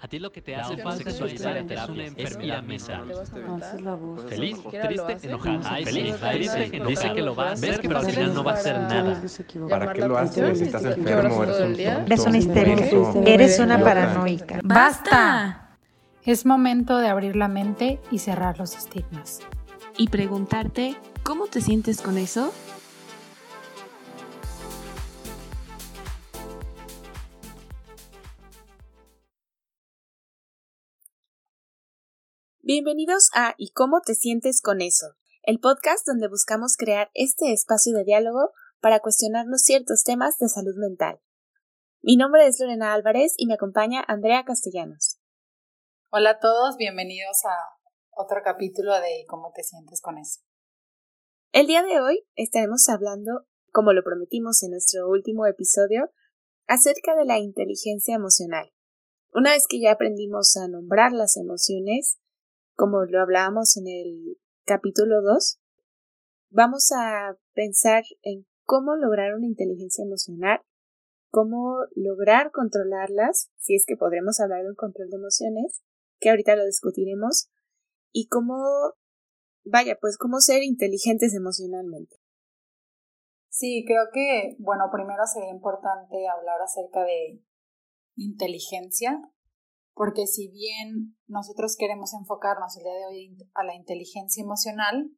A ti lo que te hace falta sexualizar en terapia es ir a misa. Feliz, triste, enojada. feliz, triste, Dice que lo va a hacer, pero al final no va a hacer nada. ¿Para qué lo haces? Si estás enfermo, eres un Eres una histérica. Eres una paranoica. ¡Basta! Es momento de abrir la mente y cerrar los estigmas. Y preguntarte, ¿cómo te sientes con eso? Bienvenidos a ¿Y cómo te sientes con eso? El podcast donde buscamos crear este espacio de diálogo para cuestionarnos ciertos temas de salud mental. Mi nombre es Lorena Álvarez y me acompaña Andrea Castellanos. Hola a todos, bienvenidos a otro capítulo de ¿Cómo te sientes con eso? El día de hoy estaremos hablando, como lo prometimos en nuestro último episodio, acerca de la inteligencia emocional. Una vez que ya aprendimos a nombrar las emociones, como lo hablábamos en el capítulo 2, vamos a pensar en cómo lograr una inteligencia emocional, cómo lograr controlarlas, si es que podremos hablar de un control de emociones, que ahorita lo discutiremos, y cómo, vaya, pues cómo ser inteligentes emocionalmente. Sí, creo que, bueno, primero sería importante hablar acerca de inteligencia, porque si bien nosotros queremos enfocarnos el día de hoy a la inteligencia emocional,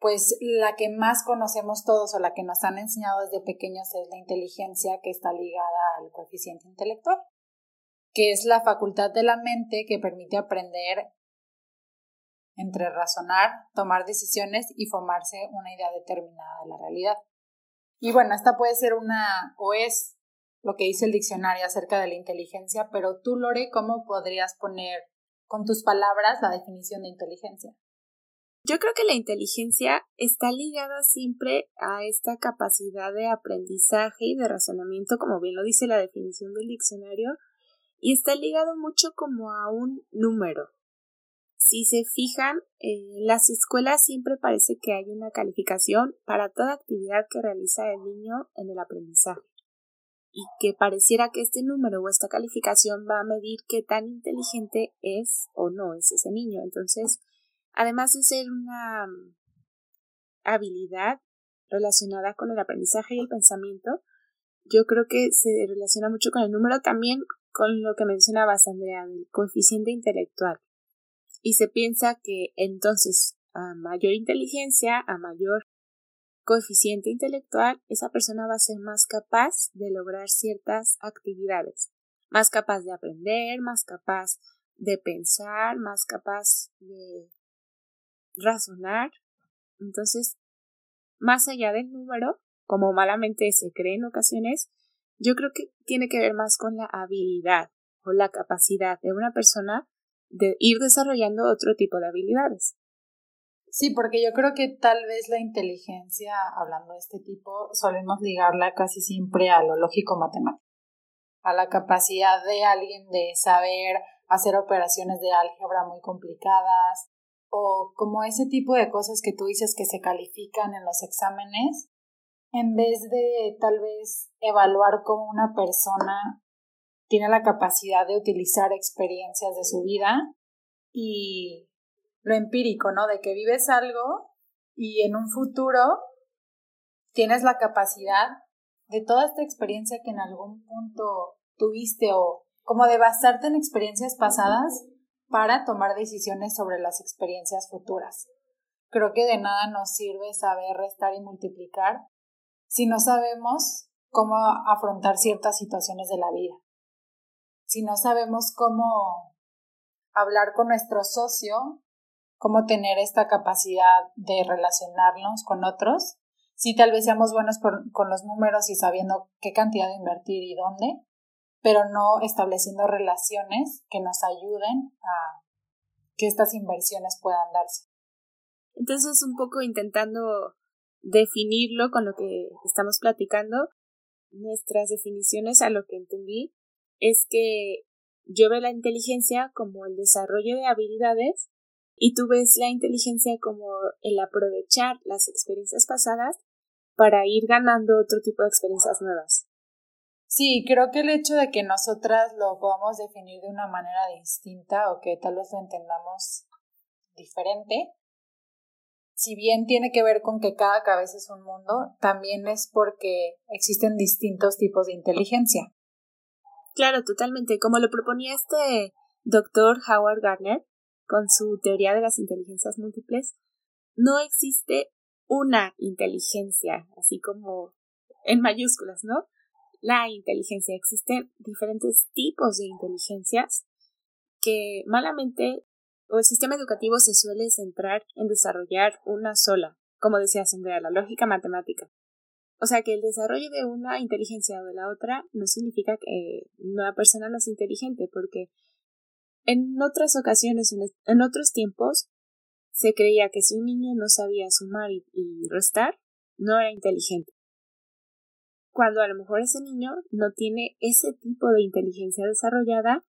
pues la que más conocemos todos o la que nos han enseñado desde pequeños es la inteligencia que está ligada al coeficiente intelectual, que es la facultad de la mente que permite aprender entre razonar, tomar decisiones y formarse una idea determinada de la realidad. Y bueno, esta puede ser una o es lo que dice el diccionario acerca de la inteligencia, pero tú, Lore, ¿cómo podrías poner con tus palabras la definición de inteligencia? Yo creo que la inteligencia está ligada siempre a esta capacidad de aprendizaje y de razonamiento, como bien lo dice la definición del diccionario, y está ligado mucho como a un número. Si se fijan, en las escuelas siempre parece que hay una calificación para toda actividad que realiza el niño en el aprendizaje y que pareciera que este número o esta calificación va a medir qué tan inteligente es o no es ese niño. Entonces, además de ser una mm, habilidad relacionada con el aprendizaje y el pensamiento, yo creo que se relaciona mucho con el número también con lo que mencionabas, Andrea, del coeficiente intelectual. Y se piensa que entonces a mayor inteligencia, a mayor coeficiente intelectual, esa persona va a ser más capaz de lograr ciertas actividades, más capaz de aprender, más capaz de pensar, más capaz de razonar. Entonces, más allá del número, como malamente se cree en ocasiones, yo creo que tiene que ver más con la habilidad o la capacidad de una persona de ir desarrollando otro tipo de habilidades. Sí, porque yo creo que tal vez la inteligencia, hablando de este tipo, solemos ligarla casi siempre a lo lógico matemático, a la capacidad de alguien de saber hacer operaciones de álgebra muy complicadas o como ese tipo de cosas que tú dices que se califican en los exámenes, en vez de tal vez evaluar cómo una persona tiene la capacidad de utilizar experiencias de su vida y lo empírico, ¿no? De que vives algo y en un futuro tienes la capacidad de toda esta experiencia que en algún punto tuviste o como de basarte en experiencias pasadas para tomar decisiones sobre las experiencias futuras. Creo que de nada nos sirve saber restar y multiplicar si no sabemos cómo afrontar ciertas situaciones de la vida. Si no sabemos cómo hablar con nuestro socio cómo tener esta capacidad de relacionarnos con otros. Sí, tal vez seamos buenos con los números y sabiendo qué cantidad invertir y dónde, pero no estableciendo relaciones que nos ayuden a que estas inversiones puedan darse. Entonces, un poco intentando definirlo con lo que estamos platicando, nuestras definiciones a lo que entendí es que yo veo la inteligencia como el desarrollo de habilidades y tú ves la inteligencia como el aprovechar las experiencias pasadas para ir ganando otro tipo de experiencias nuevas. Sí, creo que el hecho de que nosotras lo podamos definir de una manera distinta o que tal vez lo entendamos diferente, si bien tiene que ver con que cada cabeza es un mundo, también es porque existen distintos tipos de inteligencia. Claro, totalmente. Como lo proponía este doctor Howard Gardner con su teoría de las inteligencias múltiples, no existe una inteligencia, así como en mayúsculas, ¿no? La inteligencia. Existen diferentes tipos de inteligencias que malamente el sistema educativo se suele centrar en desarrollar una sola, como decía Andrea, la lógica matemática. O sea que el desarrollo de una inteligencia o de la otra no significa que una persona no es inteligente, porque en otras ocasiones, en otros tiempos, se creía que si un niño no sabía sumar y, restar, no era inteligente. Cuando a lo mejor ese niño no tiene ese tipo de inteligencia desarrollada,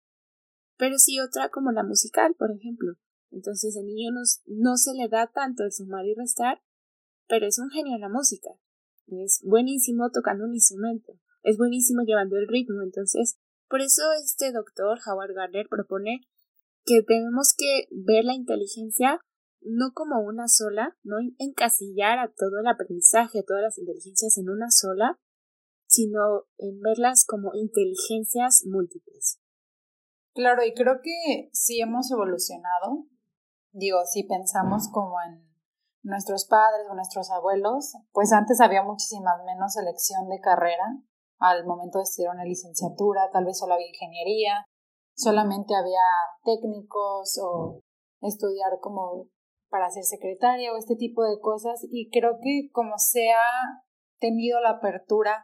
pero sí otra como la musical, por ejemplo. Entonces el niño no, no se le da tanto el sumar y restar, pero es un genio en la música. Es buenísimo tocando un instrumento, es buenísimo llevando el ritmo. Entonces, por eso este doctor Howard Gardner propone que tenemos que ver la inteligencia no como una sola, no encasillar a todo el aprendizaje, a todas las inteligencias en una sola, sino en verlas como inteligencias múltiples. Claro, y creo que sí hemos evolucionado. Digo, si pensamos como en nuestros padres o nuestros abuelos, pues antes había muchísimas menos elección de carrera al momento de estudiar una licenciatura, tal vez solo había ingeniería, solamente había técnicos o estudiar como para ser secretaria o este tipo de cosas. Y creo que como se ha tenido la apertura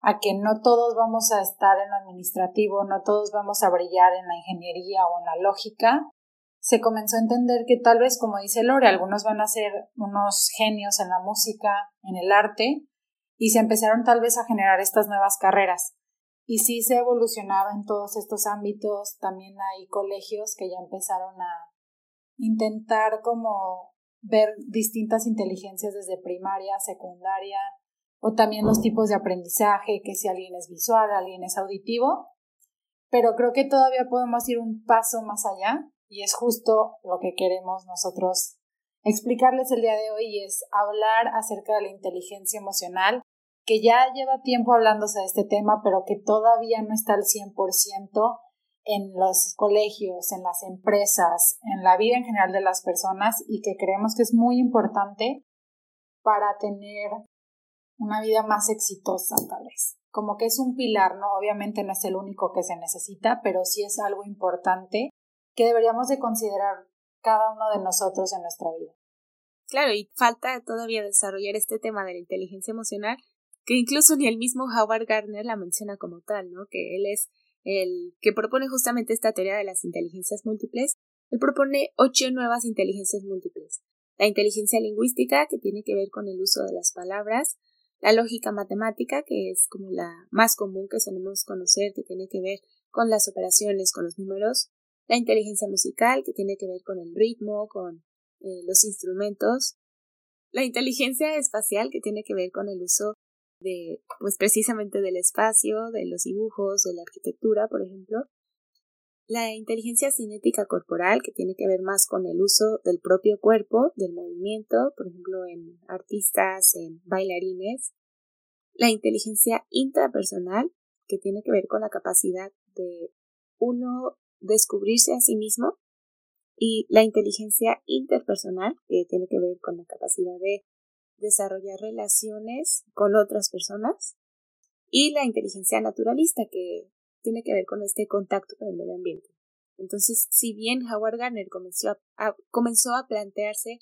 a que no todos vamos a estar en lo administrativo, no todos vamos a brillar en la ingeniería o en la lógica, se comenzó a entender que tal vez, como dice Lore, algunos van a ser unos genios en la música, en el arte, y se empezaron tal vez a generar estas nuevas carreras. Y sí se evolucionaba en todos estos ámbitos, también hay colegios que ya empezaron a intentar como ver distintas inteligencias desde primaria, secundaria, o también los tipos de aprendizaje, que si alguien es visual, alguien es auditivo, pero creo que todavía podemos ir un paso más allá y es justo lo que queremos nosotros explicarles el día de hoy es hablar acerca de la inteligencia emocional, que ya lleva tiempo hablándose de este tema, pero que todavía no está al 100% en los colegios, en las empresas, en la vida en general de las personas y que creemos que es muy importante para tener una vida más exitosa tal vez. Como que es un pilar, ¿no? Obviamente no es el único que se necesita, pero sí es algo importante que deberíamos de considerar cada uno de nosotros en nuestra vida. Claro, y falta todavía desarrollar este tema de la inteligencia emocional, que incluso ni el mismo Howard Gardner la menciona como tal, ¿no? Que él es el que propone justamente esta teoría de las inteligencias múltiples, él propone ocho nuevas inteligencias múltiples. La inteligencia lingüística, que tiene que ver con el uso de las palabras, la lógica matemática, que es como la más común que solemos conocer, que tiene que ver con las operaciones, con los números, la inteligencia musical, que tiene que ver con el ritmo, con eh, los instrumentos, la inteligencia espacial, que tiene que ver con el uso pues precisamente del espacio, de los dibujos, de la arquitectura, por ejemplo. La inteligencia cinética corporal, que tiene que ver más con el uso del propio cuerpo, del movimiento, por ejemplo, en artistas, en bailarines. La inteligencia intrapersonal, que tiene que ver con la capacidad de uno descubrirse a sí mismo. Y la inteligencia interpersonal, que tiene que ver con la capacidad de desarrollar relaciones con otras personas y la inteligencia naturalista que tiene que ver con este contacto con el medio ambiente. Entonces, si bien Howard Gardner comenzó a, comenzó a plantearse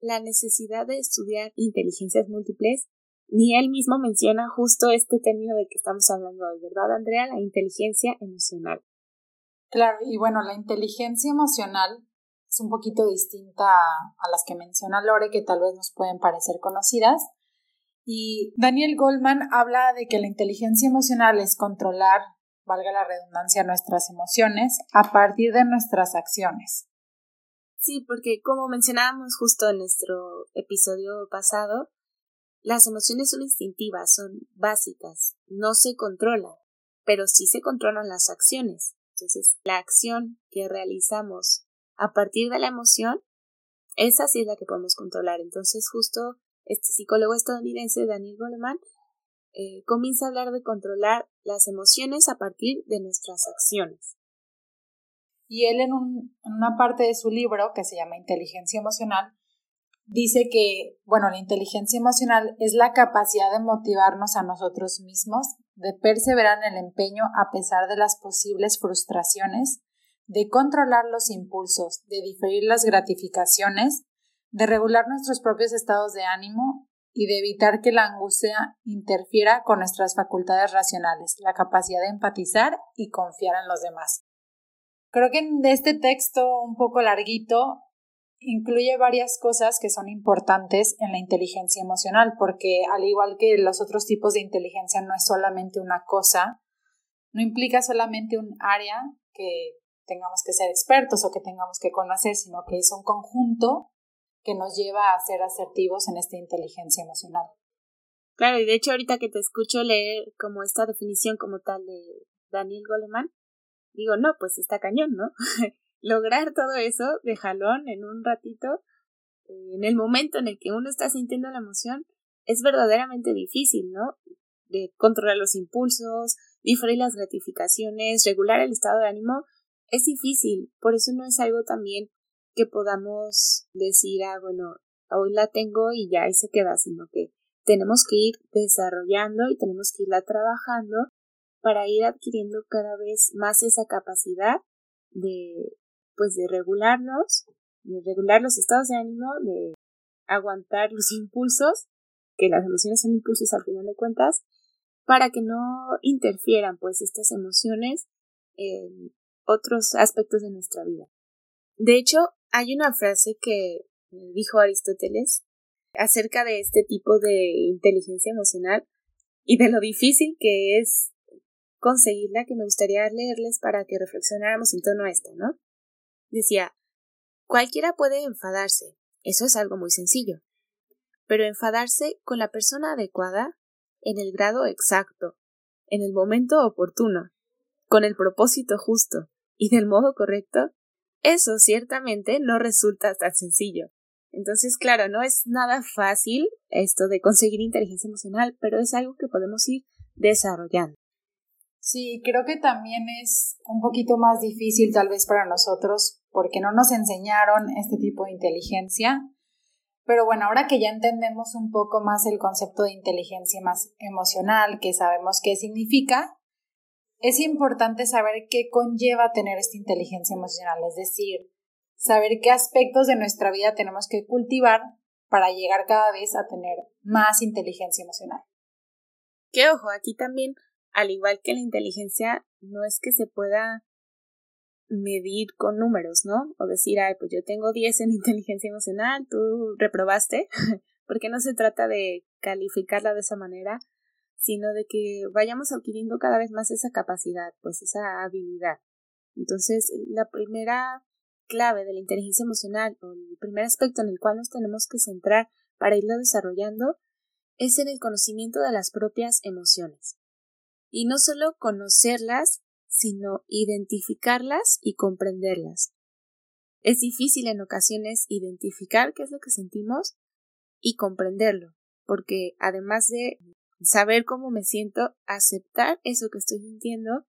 la necesidad de estudiar inteligencias múltiples, ni él mismo menciona justo este término del que estamos hablando hoy, ¿verdad, Andrea? La inteligencia emocional. Claro, y bueno, la inteligencia emocional es un poquito distinta a, las que menciona Lore, que tal vez nos pueden parecer conocidas. Y Daniel Goldman habla de que la inteligencia emocional es controlar, valga la redundancia, nuestras emociones a partir de nuestras acciones. Sí, porque como mencionábamos justo en nuestro episodio pasado, las emociones son instintivas, son básicas, no se controlan. pero sí se controlan las acciones. Entonces, la acción que realizamos a partir de la emoción, esa sí es la que podemos controlar. Entonces, justo este psicólogo estadounidense, Daniel Goleman, eh, comienza a hablar de controlar las emociones a partir de nuestras acciones. Y él en, un, en una parte de su libro, que se llama Inteligencia Emocional, dice que, bueno, la inteligencia emocional es la capacidad de motivarnos a nosotros mismos, de perseverar en el empeño a pesar de las posibles frustraciones, de controlar los impulsos, de diferir las gratificaciones, de regular nuestros propios estados de ánimo y de evitar que la angustia interfiera con nuestras facultades racionales, la capacidad de empatizar y confiar en los demás. Creo que en este texto un poco larguito incluye varias cosas que son importantes en la inteligencia emocional, porque al igual que los otros tipos de inteligencia no es solamente una cosa, no implica solamente un área que tengamos que ser expertos o que tengamos que conocer, sino que es un conjunto que nos lleva a ser asertivos en esta inteligencia emocional. Claro, y de hecho ahorita que te escucho leer como esta definición como tal de Daniel Goleman, digo, no, pues está cañón, ¿no? Lograr todo eso de jalón en un ratito, en el momento en el que uno está sintiendo la emoción, es verdaderamente difícil, ¿no? De controlar los impulsos, diferir las gratificaciones, regular el estado de ánimo, es difícil, por eso no es algo también que podamos decir, ah, bueno, hoy la tengo y ya ahí se queda, sino que tenemos que ir desarrollando y tenemos que irla trabajando para ir adquiriendo cada vez más esa capacidad de, pues, de regularnos, de regular los estados de ánimo, de aguantar los impulsos, que las emociones son impulsos al final de cuentas, para que no interfieran, pues, estas emociones en otros aspectos de nuestra vida. De hecho, hay una frase que dijo Aristóteles acerca de este tipo de inteligencia emocional y de lo difícil que es conseguirla que me gustaría leerles para que reflexionáramos en torno a esto, ¿no? Decía, cualquiera puede enfadarse, eso es algo muy sencillo, pero enfadarse con la persona adecuada, en el grado exacto, en el momento oportuno, con el propósito justo y del modo correcto, eso ciertamente no resulta tan sencillo. Entonces, claro, no es nada fácil esto de conseguir inteligencia emocional, pero es algo que podemos ir desarrollando. Sí, creo que también es un poquito más difícil tal vez para nosotros porque no nos enseñaron este tipo de inteligencia. Pero bueno, ahora que ya entendemos un poco más el concepto de inteligencia más emocional, que sabemos qué significa, es importante saber qué conlleva tener esta inteligencia emocional, es decir, saber qué aspectos de nuestra vida tenemos que cultivar para llegar cada vez a tener más inteligencia emocional. Que ojo, aquí también, al igual que la inteligencia, no es que se pueda medir con números, ¿no? O decir, ay, pues yo tengo 10 en inteligencia emocional, tú reprobaste, porque no se trata de calificarla de esa manera, sino de que vayamos adquiriendo cada vez más esa capacidad, pues esa habilidad. Entonces, la primera clave de la inteligencia emocional o el primer aspecto en el cual nos tenemos que centrar para irlo desarrollando es en el conocimiento de las propias emociones. Y no solo conocerlas, sino identificarlas y comprenderlas. Es difícil en ocasiones identificar qué es lo que sentimos y comprenderlo, porque además de saber cómo me siento, aceptar eso que estoy sintiendo,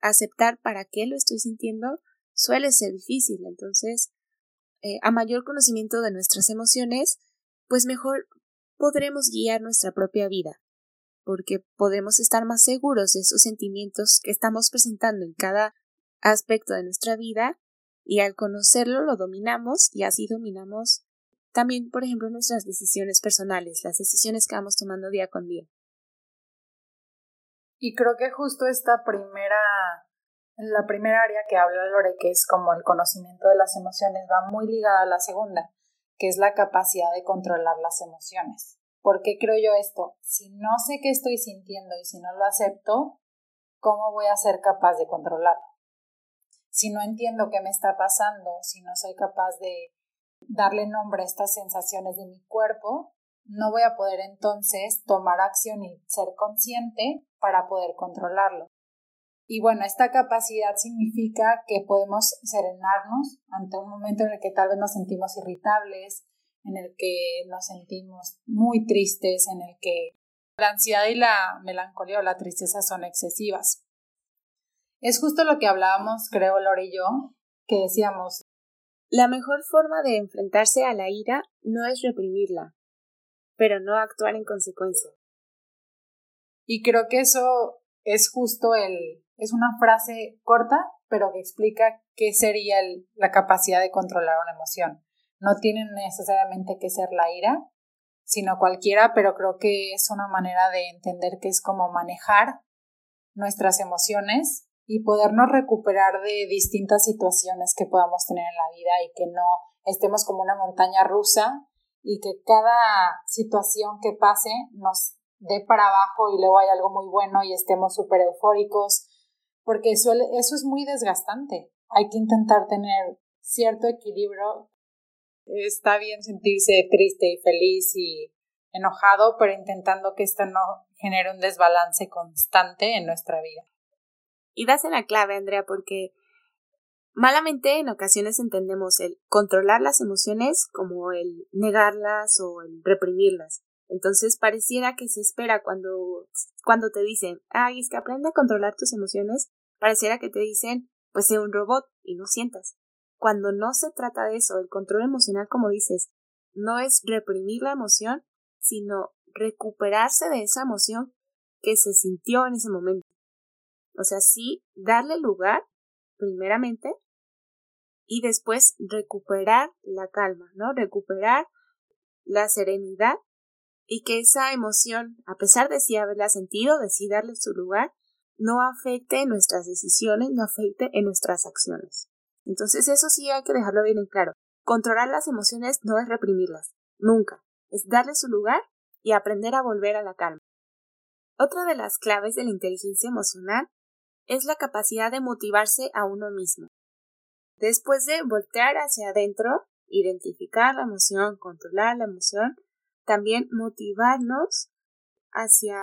aceptar para qué lo estoy sintiendo, suele ser difícil. Entonces, eh, a mayor conocimiento de nuestras emociones, pues mejor podremos guiar nuestra propia vida, porque podemos estar más seguros de esos sentimientos que estamos presentando en cada aspecto de nuestra vida y al conocerlo lo dominamos y así dominamos también, por ejemplo, nuestras decisiones personales, las decisiones que vamos tomando día con día. Y creo que justo esta primera, la primera área que habla Lore, que es como el conocimiento de las emociones, va muy ligada a la segunda, que es la capacidad de controlar las emociones. ¿Por qué creo yo esto? Si no sé qué estoy sintiendo y si no lo acepto, ¿cómo voy a ser capaz de controlarlo? Si no entiendo qué me está pasando, si no soy capaz de darle nombre a estas sensaciones de mi cuerpo, no voy a poder entonces tomar acción y ser consciente para poder controlarlo. Y bueno, esta capacidad significa que podemos serenarnos ante un momento en el que tal vez nos sentimos irritables, en el que nos sentimos muy tristes, en el que la ansiedad y la melancolía o la tristeza son excesivas. Es justo lo que hablábamos, creo, Lore y yo, que decíamos. La mejor forma de enfrentarse a la ira no es reprimirla, pero no actuar en consecuencia. Y creo que eso es justo el, es una frase corta, pero que explica qué sería la capacidad de controlar una emoción. No tiene necesariamente que ser la ira, sino cualquiera, pero creo que es una manera de entender que es como manejar nuestras emociones y podernos recuperar de distintas situaciones que podamos tener en la vida y que no estemos como una montaña rusa y que cada situación que pase nos dé para abajo y luego hay algo muy bueno y estemos súper eufóricos, porque eso, eso es muy desgastante. Hay que intentar tener cierto equilibrio. Está bien sentirse triste y feliz y enojado, pero intentando que esto no genere un desbalance constante en nuestra vida. Y das en la clave, Andrea, porque malamente en ocasiones entendemos el controlar las emociones como el negarlas o el reprimirlas. Entonces pareciera que se espera cuando, cuando te dicen, ay, es que aprende a controlar tus emociones, pareciera que te dicen, pues sé un robot y no sientas. Cuando no se trata de eso, el control emocional, como dices, no es reprimir la emoción, sino recuperarse de esa emoción que se sintió en ese momento. O sea, sí, darle lugar, primeramente, y después recuperar la calma, ¿no? Recuperar la serenidad y que esa emoción, a pesar de sí haberla sentido, de sí darle su lugar, no afecte en nuestras decisiones, no afecte en nuestras acciones. Entonces eso sí hay que dejarlo bien en claro. Controlar las emociones no es reprimirlas, nunca. Es darle su lugar y aprender a volver a la calma. Otra de las claves de la inteligencia emocional es la capacidad de motivarse a uno mismo. Después de voltear hacia adentro, identificar la emoción, controlar la emoción, también motivarnos hacia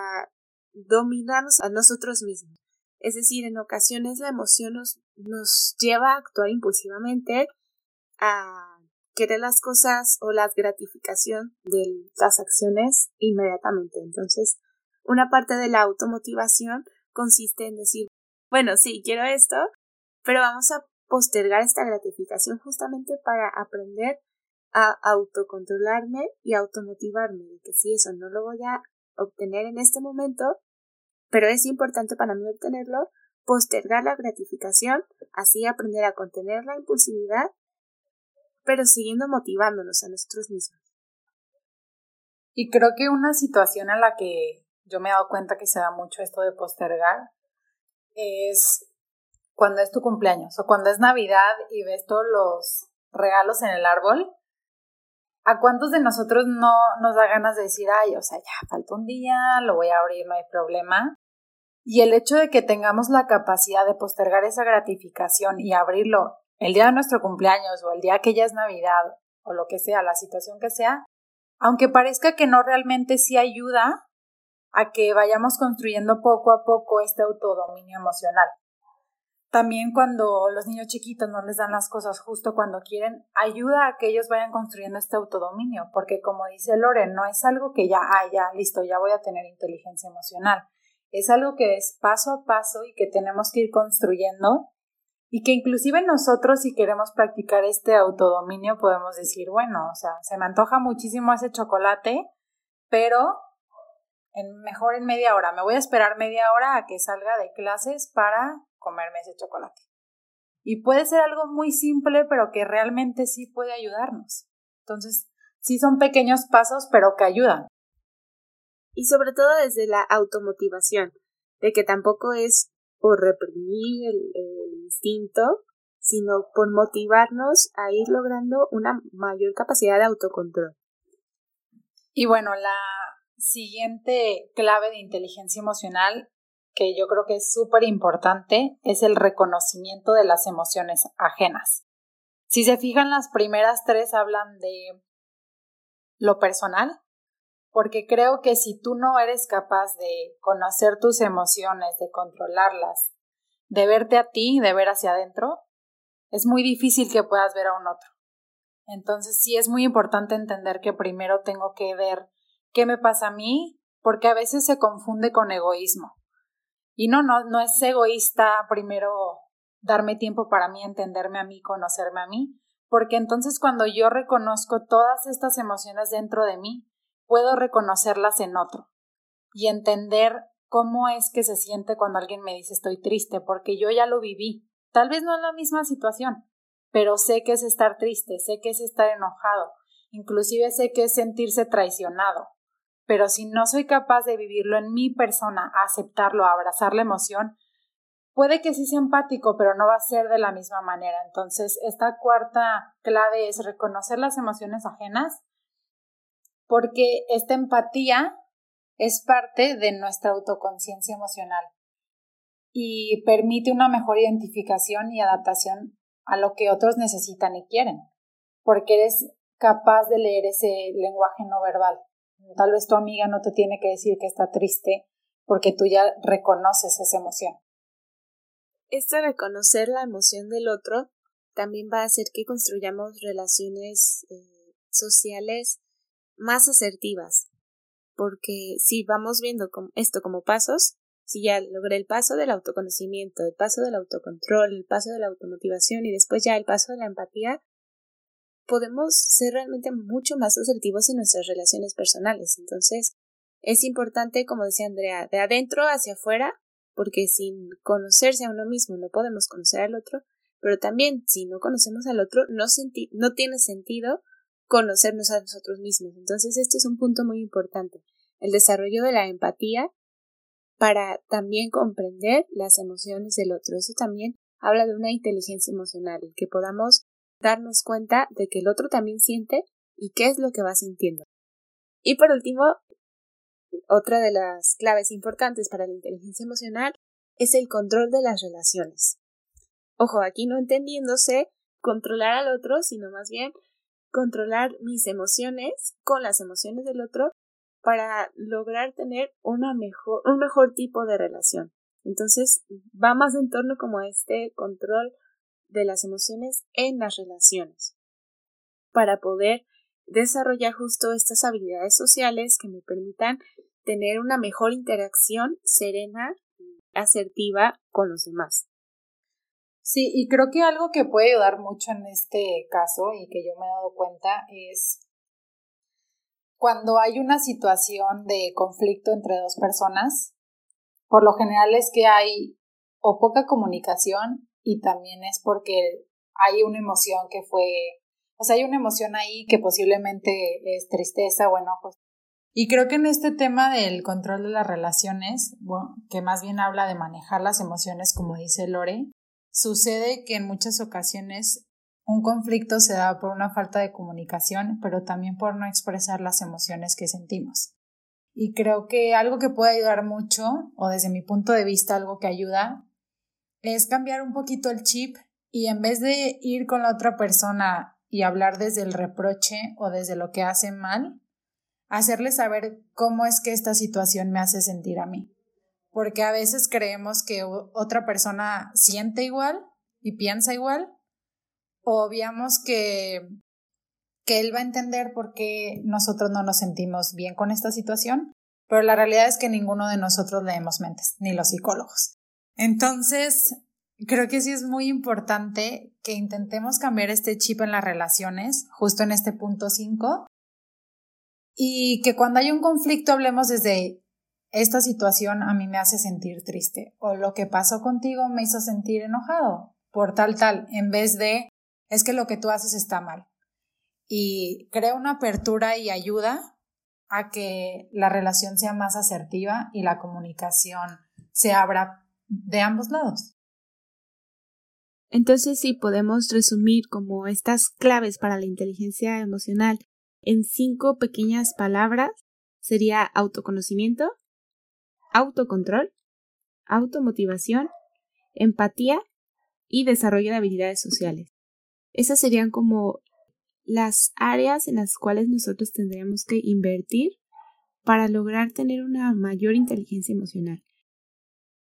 dominarnos a nosotros mismos. Es decir, en ocasiones la emoción nos, nos lleva a actuar impulsivamente, a querer las cosas o la gratificación de las acciones inmediatamente. Entonces, una parte de la automotivación consiste en decir, bueno, sí, quiero esto, pero vamos a postergar esta gratificación justamente para aprender a autocontrolarme y automotivarme, y que si eso no lo voy a obtener en este momento, pero es importante para mí obtenerlo, postergar la gratificación, así aprender a contener la impulsividad, pero siguiendo motivándonos a nosotros mismos. Y creo que una situación en la que yo me he dado cuenta que se da mucho esto de postergar es cuando es tu cumpleaños o cuando es Navidad y ves todos los regalos en el árbol ¿A cuántos de nosotros no nos da ganas de decir, ay, o sea, ya falta un día, lo voy a abrir, no hay problema? Y el hecho de que tengamos la capacidad de postergar esa gratificación y abrirlo el día de nuestro cumpleaños o el día que ya es Navidad o lo que sea, la situación que sea, aunque parezca que no realmente sí ayuda a que vayamos construyendo poco a poco este autodominio emocional. También cuando los niños chiquitos no les dan las cosas justo cuando quieren, ayuda a que ellos vayan construyendo este autodominio, porque como dice Lore, no es algo que ya, ah, ya, listo, ya voy a tener inteligencia emocional. Es algo que es paso a paso y que tenemos que ir construyendo y que inclusive nosotros si queremos practicar este autodominio podemos decir, bueno, o sea, se me antoja muchísimo ese chocolate, pero en, mejor en media hora. Me voy a esperar media hora a que salga de clases para comerme ese chocolate. Y puede ser algo muy simple, pero que realmente sí puede ayudarnos. Entonces, sí son pequeños pasos, pero que ayudan. Y sobre todo desde la automotivación, de que tampoco es por reprimir el, el instinto, sino por motivarnos a ir logrando una mayor capacidad de autocontrol. Y bueno, la siguiente clave de inteligencia emocional que yo creo que es súper importante es el reconocimiento de las emociones ajenas. Si se fijan, las primeras tres hablan de lo personal, porque creo que si tú no eres capaz de conocer tus emociones, de controlarlas de verte a ti, de ver hacia adentro, es muy difícil que puedas ver a un otro. Entonces sí es muy importante entender que primero tengo que ver qué me pasa a mí, porque a veces se confunde con egoísmo. Y no, no, no es egoísta primero darme tiempo para mí, entenderme a mí, conocerme a mí, porque entonces cuando yo reconozco todas estas emociones dentro de mí, puedo reconocerlas en otro y entender cómo es que se siente cuando alguien me dice estoy triste, porque yo ya lo viví. Tal vez no es la misma situación, pero sé que es estar triste, sé que es estar enojado, inclusive sé que es sentirse traicionado. Pero si no soy capaz de vivirlo en mi persona, aceptarlo, abrazar la emoción, puede que sí sea empático, pero no va a ser de la misma manera. Entonces, esta cuarta clave es reconocer las emociones ajenas, porque esta empatía es parte de nuestra autoconciencia emocional y permite una mejor identificación y adaptación a lo que otros necesitan y quieren, porque eres capaz de leer ese lenguaje no verbal. Tal vez tu amiga no te tiene que decir que está triste porque tú ya reconoces esa emoción. Este reconocer la emoción del otro también va a hacer que construyamos relaciones eh, sociales más asertivas, porque si vamos viendo esto como pasos, si ya logré el paso del autoconocimiento, el paso del autocontrol, el paso de la automotivación y después ya el paso de la empatía, podemos ser realmente mucho más asertivos en nuestras relaciones personales. Entonces, es importante, como decía Andrea, de adentro hacia afuera, porque sin conocerse a uno mismo no podemos conocer al otro, pero también si no conocemos al otro, no, no tiene sentido conocernos a nosotros mismos. Entonces, este es un punto muy importante, el desarrollo de la empatía para también comprender las emociones del otro. Eso también habla de una inteligencia emocional, que podamos darnos cuenta de que el otro también siente y qué es lo que va sintiendo. Y por último, otra de las claves importantes para la inteligencia emocional es el control de las relaciones. Ojo, aquí no entendiéndose controlar al otro, sino más bien controlar mis emociones con las emociones del otro para lograr tener una mejor, un mejor tipo de relación. Entonces, va más en torno como a este control de las emociones en las relaciones para poder desarrollar justo estas habilidades sociales que me permitan tener una mejor interacción serena y asertiva con los demás. Sí, y creo que algo que puede ayudar mucho en este caso y que yo me he dado cuenta es cuando hay una situación de conflicto entre dos personas, por lo general es que hay o poca comunicación y también es porque hay una emoción que fue, o sea, hay una emoción ahí que posiblemente es tristeza o enojo. Y creo que en este tema del control de las relaciones, que más bien habla de manejar las emociones, como dice Lore, Sucede que en muchas ocasiones un conflicto se da por una falta de comunicación, pero también por no expresar las emociones que sentimos. Y creo que algo que puede ayudar mucho, o desde mi punto de vista algo que ayuda, es cambiar un poquito el chip y en vez de ir con la otra persona y hablar desde el reproche o desde lo que hace mal, hacerle saber cómo es que esta situación me hace sentir a mí porque a veces creemos que otra persona siente igual y piensa igual, o obviamos que, que él va a entender por qué nosotros no nos sentimos bien con esta situación, pero la realidad es que ninguno de nosotros leemos mentes, ni los psicólogos. Entonces, creo que sí es muy importante que intentemos cambiar este chip en las relaciones, justo en este punto 5, y que cuando hay un conflicto hablemos desde esta situación a mí me hace sentir triste o lo que pasó contigo me hizo sentir enojado por tal tal, en vez de es que lo que tú haces está mal. Y crea una apertura y ayuda a que la relación sea más asertiva y la comunicación se abra de ambos lados. Entonces sí podemos resumir como estas claves para la inteligencia emocional en cinco pequeñas palabras. Sería autoconocimiento, autocontrol, automotivación, empatía y desarrollo de habilidades sociales. Esas serían como las áreas en las cuales nosotros tendríamos que invertir para lograr tener una mayor inteligencia emocional.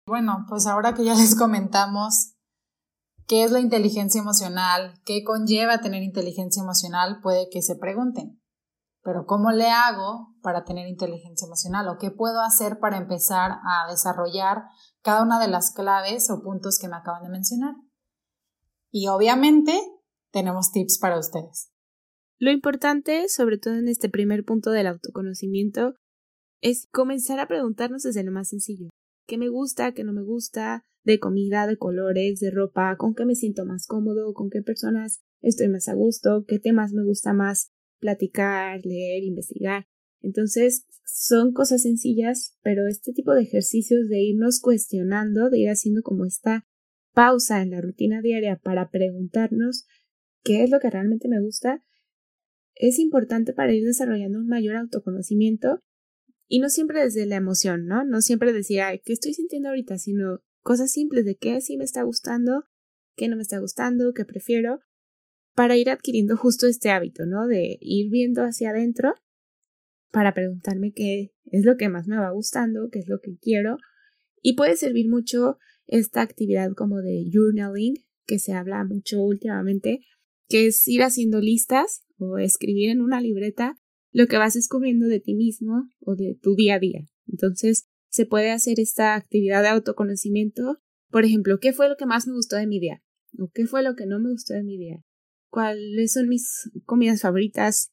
Bueno, pues ahora que ya les comentamos qué es la inteligencia emocional, qué conlleva tener inteligencia emocional, puede que se pregunten, pero ¿cómo le hago para tener inteligencia emocional? ¿O qué puedo hacer para empezar a desarrollar cada una de las claves o puntos que me acaban de mencionar? Y obviamente tenemos tips para ustedes. Lo importante, sobre todo en este primer punto del autoconocimiento, es comenzar a preguntarnos desde lo más sencillo qué me gusta, qué no me gusta, de comida, de colores, de ropa, con qué me siento más cómodo, con qué personas estoy más a gusto, qué temas me gusta más platicar, leer, investigar. Entonces, son cosas sencillas, pero este tipo de ejercicios de irnos cuestionando, de ir haciendo como esta pausa en la rutina diaria para preguntarnos qué es lo que realmente me gusta, es importante para ir desarrollando un mayor autoconocimiento y no siempre desde la emoción, ¿no? No siempre decir, ay, ¿qué estoy sintiendo ahorita? Sino cosas simples de qué sí me está gustando, qué no me está gustando, qué prefiero, para ir adquiriendo justo este hábito, ¿no? De ir viendo hacia adentro para preguntarme qué es lo que más me va gustando, qué es lo que quiero. Y puede servir mucho esta actividad como de journaling, que se habla mucho últimamente, que es ir haciendo listas o escribir en una libreta lo que vas descubriendo de ti mismo o de tu día a día. Entonces, se puede hacer esta actividad de autoconocimiento. Por ejemplo, ¿qué fue lo que más me gustó de mi día? ¿O qué fue lo que no me gustó de mi día? ¿Cuáles son mis comidas favoritas?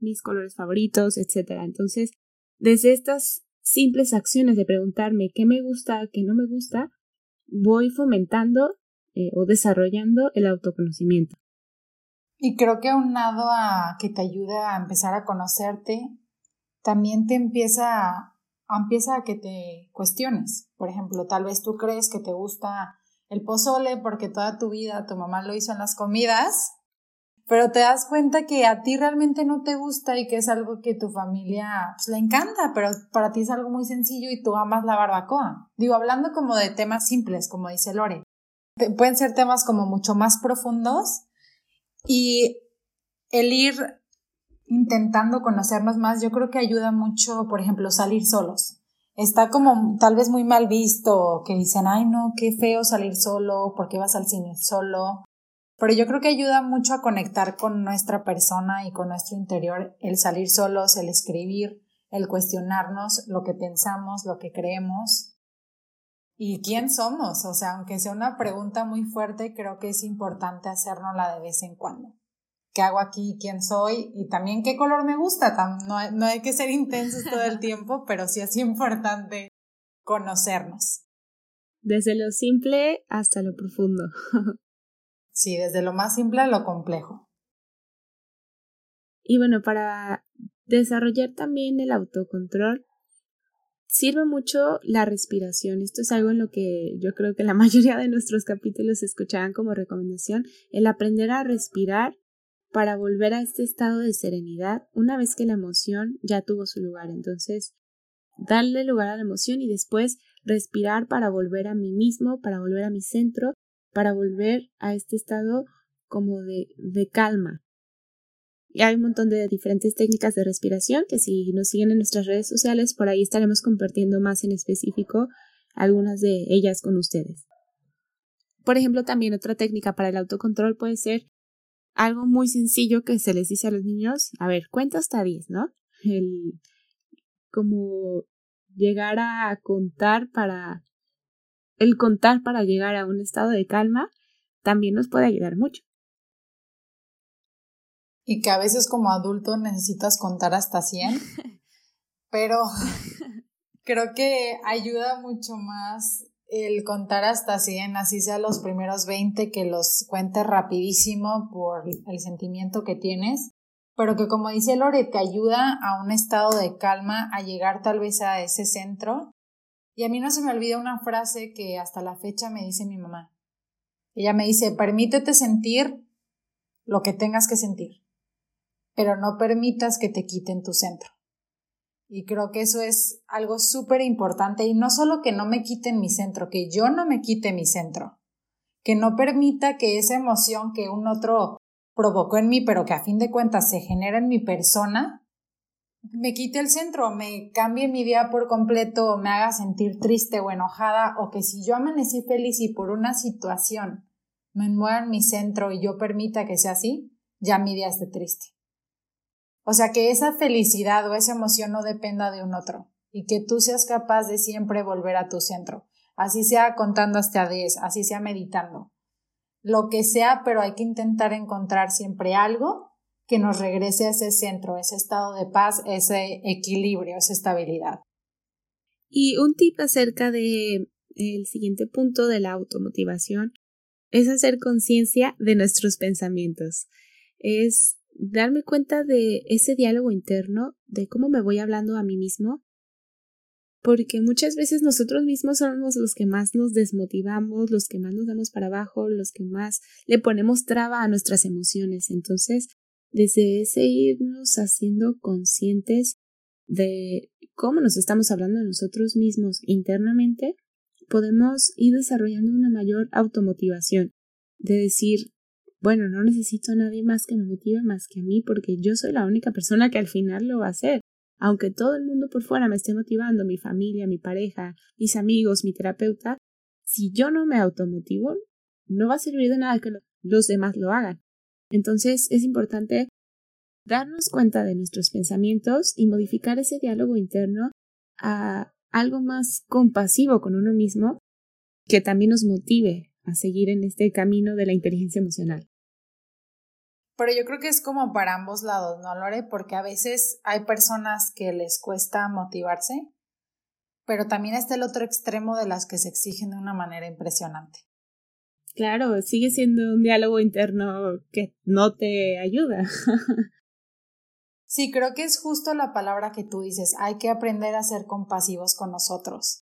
mis colores favoritos, etcétera. Entonces, desde estas simples acciones de preguntarme qué me gusta, qué no me gusta, voy fomentando eh, o desarrollando el autoconocimiento. Y creo que aunado a que te ayuda a empezar a conocerte, también te empieza empieza a que te cuestiones. Por ejemplo, tal vez tú crees que te gusta el pozole porque toda tu vida tu mamá lo hizo en las comidas, pero te das cuenta que a ti realmente no te gusta y que es algo que tu familia pues, le encanta, pero para ti es algo muy sencillo y tú amas la barbacoa. Digo, hablando como de temas simples, como dice Lore. pueden ser temas como mucho más profundos y el ir intentando conocernos más, yo creo que ayuda mucho, por ejemplo, salir solos. Está como tal vez muy mal visto que dicen, ay no, qué feo salir solo, ¿por qué vas al cine solo? Pero yo creo que ayuda mucho a conectar con nuestra persona y con nuestro interior el salir solos, el escribir, el cuestionarnos lo que pensamos, lo que creemos y quién somos. O sea, aunque sea una pregunta muy fuerte, creo que es importante hacernosla de vez en cuando. ¿Qué hago aquí? ¿Quién soy? Y también qué color me gusta. No, no hay que ser intensos todo el tiempo, pero sí es importante conocernos. Desde lo simple hasta lo profundo. sí, desde lo más simple a lo complejo. Y bueno, para desarrollar también el autocontrol, sirve mucho la respiración. Esto es algo en lo que yo creo que la mayoría de nuestros capítulos escuchaban como recomendación, el aprender a respirar para volver a este estado de serenidad una vez que la emoción ya tuvo su lugar. Entonces, darle lugar a la emoción y después respirar para volver a mí mismo, para volver a mi centro, para volver a este estado como de, de calma. Y hay un montón de diferentes técnicas de respiración que si nos siguen en nuestras redes sociales, por ahí estaremos compartiendo más en específico algunas de ellas con ustedes. Por ejemplo, también otra técnica para el autocontrol puede ser algo muy sencillo que se les dice a los niños, a ver, cuenta hasta 10, ¿no? El como llegar a contar para el contar para llegar a un estado de calma también nos puede ayudar mucho y que a veces como adulto necesitas contar hasta 100, pero creo que ayuda mucho más el contar hasta 100, así sea los primeros 20 que los cuentes rapidísimo por el sentimiento que tienes, pero que como dice Lore, te ayuda a un estado de calma, a llegar tal vez a ese centro. Y a mí no se me olvida una frase que hasta la fecha me dice mi mamá. Ella me dice, permítete sentir lo que tengas que sentir pero no permitas que te quiten tu centro. Y creo que eso es algo súper importante y no solo que no me quiten mi centro, que yo no me quite mi centro, que no permita que esa emoción que un otro provocó en mí, pero que a fin de cuentas se genera en mi persona, me quite el centro, me cambie mi día por completo, me haga sentir triste o enojada, o que si yo amanecí feliz y por una situación me mueva en mi centro y yo permita que sea así, ya mi día esté triste. O sea, que esa felicidad o esa emoción no dependa de un otro y que tú seas capaz de siempre volver a tu centro, así sea contando hasta 10, así sea meditando, lo que sea, pero hay que intentar encontrar siempre algo que nos regrese a ese centro, ese estado de paz, ese equilibrio, esa estabilidad. Y un tip acerca de el siguiente punto de la automotivación es hacer conciencia de nuestros pensamientos. Es darme cuenta de ese diálogo interno, de cómo me voy hablando a mí mismo, porque muchas veces nosotros mismos somos los que más nos desmotivamos, los que más nos damos para abajo, los que más le ponemos traba a nuestras emociones. Entonces, desde ese irnos haciendo conscientes de cómo nos estamos hablando de nosotros mismos internamente, podemos ir desarrollando una mayor automotivación, de decir, bueno, no necesito a nadie más que me motive más que a mí porque yo soy la única persona que al final lo va a hacer. Aunque todo el mundo por fuera me esté motivando, mi familia, mi pareja, mis amigos, mi terapeuta, si yo no me automotivo, no va a servir de nada que los demás lo hagan. Entonces es importante darnos cuenta de nuestros pensamientos y modificar ese diálogo interno a algo más compasivo con uno mismo que también nos motive a seguir en este camino de la inteligencia emocional. Pero yo creo que es como para ambos lados, ¿no, Lore? Porque a veces hay personas que les cuesta motivarse, pero también está el otro extremo de las que se exigen de una manera impresionante. Claro, sigue siendo un diálogo interno que no te ayuda. sí, creo que es justo la palabra que tú dices. Hay que aprender a ser compasivos con nosotros.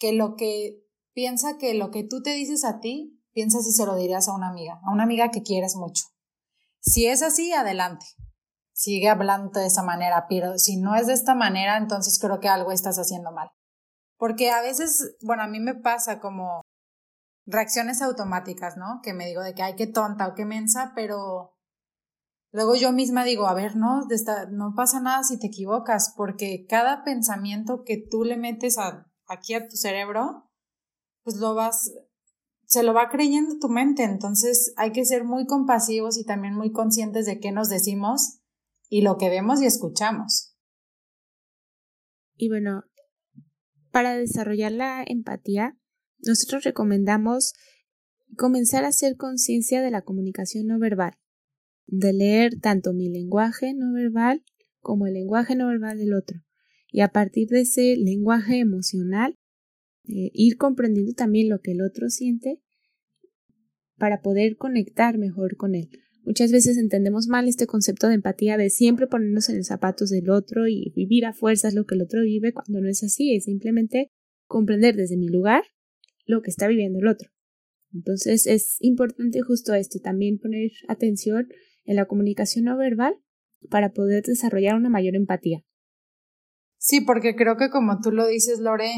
Que lo que piensa que lo que tú te dices a ti, piensa si se lo dirías a una amiga, a una amiga que quieres mucho. Si es así, adelante. Sigue hablando de esa manera, pero si no es de esta manera, entonces creo que algo estás haciendo mal. Porque a veces, bueno, a mí me pasa como reacciones automáticas, ¿no? Que me digo de que hay que tonta o que mensa, pero luego yo misma digo, a ver, no, no pasa nada si te equivocas, porque cada pensamiento que tú le metes aquí a tu cerebro, pues lo vas, se lo va creyendo tu mente. Entonces hay que ser muy compasivos y también muy conscientes de qué nos decimos y lo que vemos y escuchamos. Y bueno, para desarrollar la empatía, nosotros recomendamos comenzar a hacer conciencia de la comunicación no verbal, de leer tanto mi lenguaje no verbal como el lenguaje no verbal del otro. Y a partir de ese lenguaje emocional, eh, ir comprendiendo también lo que el otro siente para poder conectar mejor con él. Muchas veces entendemos mal este concepto de empatía de siempre ponernos en los zapatos del otro y vivir a fuerzas lo que el otro vive cuando no es así, es simplemente comprender desde mi lugar lo que está viviendo el otro. Entonces es importante justo esto, también poner atención en la comunicación no verbal para poder desarrollar una mayor empatía. Sí, porque creo que como tú lo dices, Lore,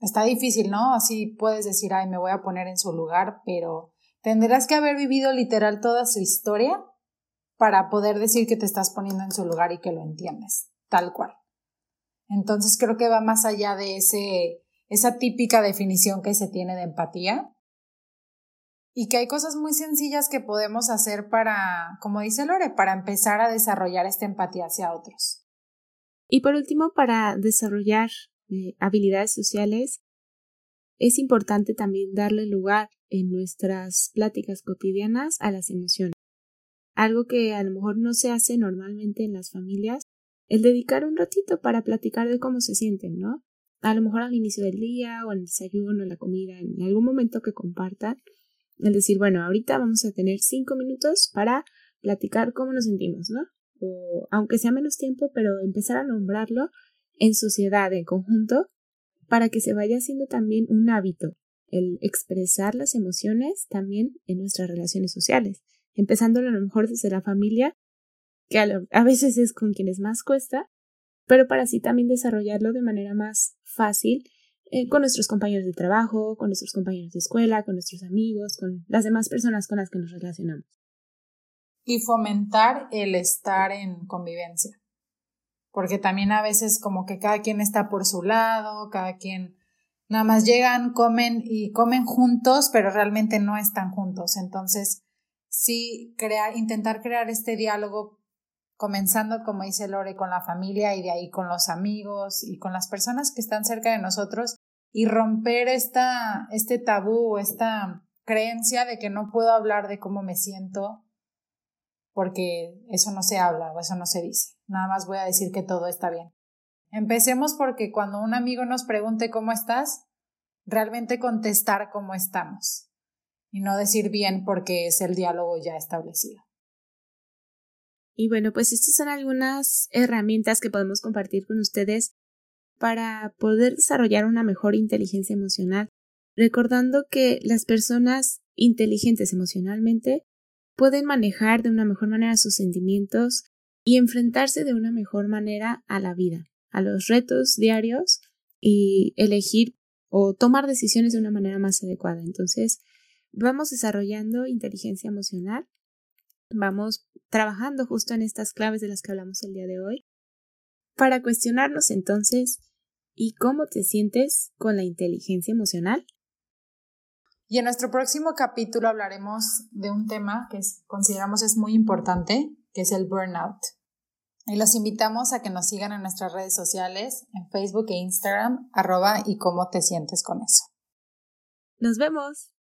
está difícil, ¿no? Así puedes decir, ay, me voy a poner en su lugar, pero tendrás que haber vivido literal toda su historia para poder decir que te estás poniendo en su lugar y que lo entiendes, tal cual. Entonces creo que va más allá de ese esa típica definición que se tiene de empatía y que hay cosas muy sencillas que podemos hacer para, como dice Lore, para empezar a desarrollar esta empatía hacia otros. Y por último, para desarrollar eh, habilidades sociales, es importante también darle lugar en nuestras pláticas cotidianas a las emociones. Algo que a lo mejor no se hace normalmente en las familias, el dedicar un ratito para platicar de cómo se sienten, ¿no? a lo mejor al inicio del día o en el desayuno, en la comida, en algún momento que compartan, el decir, bueno, ahorita vamos a tener cinco minutos para platicar cómo nos sentimos, ¿no? O aunque sea menos tiempo, pero empezar a nombrarlo en sociedad, en conjunto, para que se vaya haciendo también un hábito, el expresar las emociones también en nuestras relaciones sociales, empezándolo a lo mejor desde la familia, que a, veces es con quienes más cuesta, pero para así también desarrollarlo de manera más fácil eh, con nuestros compañeros de trabajo, con nuestros compañeros de escuela, con nuestros amigos, con las demás personas con las que nos relacionamos. Y fomentar el estar en convivencia. porque también a veces como que cada quien está por su lado, cada quien nada más llegan, comen y comen juntos, pero realmente no están juntos. Entonces, sí, crear, intentar crear este diálogo comenzando, como dice Lore, con la familia y de ahí con los amigos y con las personas que están cerca de nosotros y romper esta, este tabú, esta creencia de que no puedo hablar de cómo me siento porque eso no se habla o eso no se dice. Nada más voy a decir que todo está bien. Empecemos porque cuando un amigo nos pregunte cómo estás, realmente contestar cómo estamos y no decir bien porque es el diálogo ya establecido. Y bueno, pues estas son algunas herramientas que podemos compartir con ustedes para poder desarrollar una mejor inteligencia emocional, recordando que las personas inteligentes emocionalmente pueden manejar de una mejor manera sus sentimientos y enfrentarse de una mejor manera a la vida, a los retos diarios y elegir o tomar decisiones de una manera más adecuada. Entonces, vamos desarrollando inteligencia emocional Vamos trabajando justo en estas claves de las que hablamos el día de hoy para cuestionarnos entonces ¿y cómo te sientes con la inteligencia emocional? Y en nuestro próximo capítulo hablaremos de un tema que consideramos es muy importante, que es el burnout. Y los invitamos a que nos sigan en nuestras redes sociales, en Facebook e Instagram, arroba y cómo te sientes con eso. Nos vemos.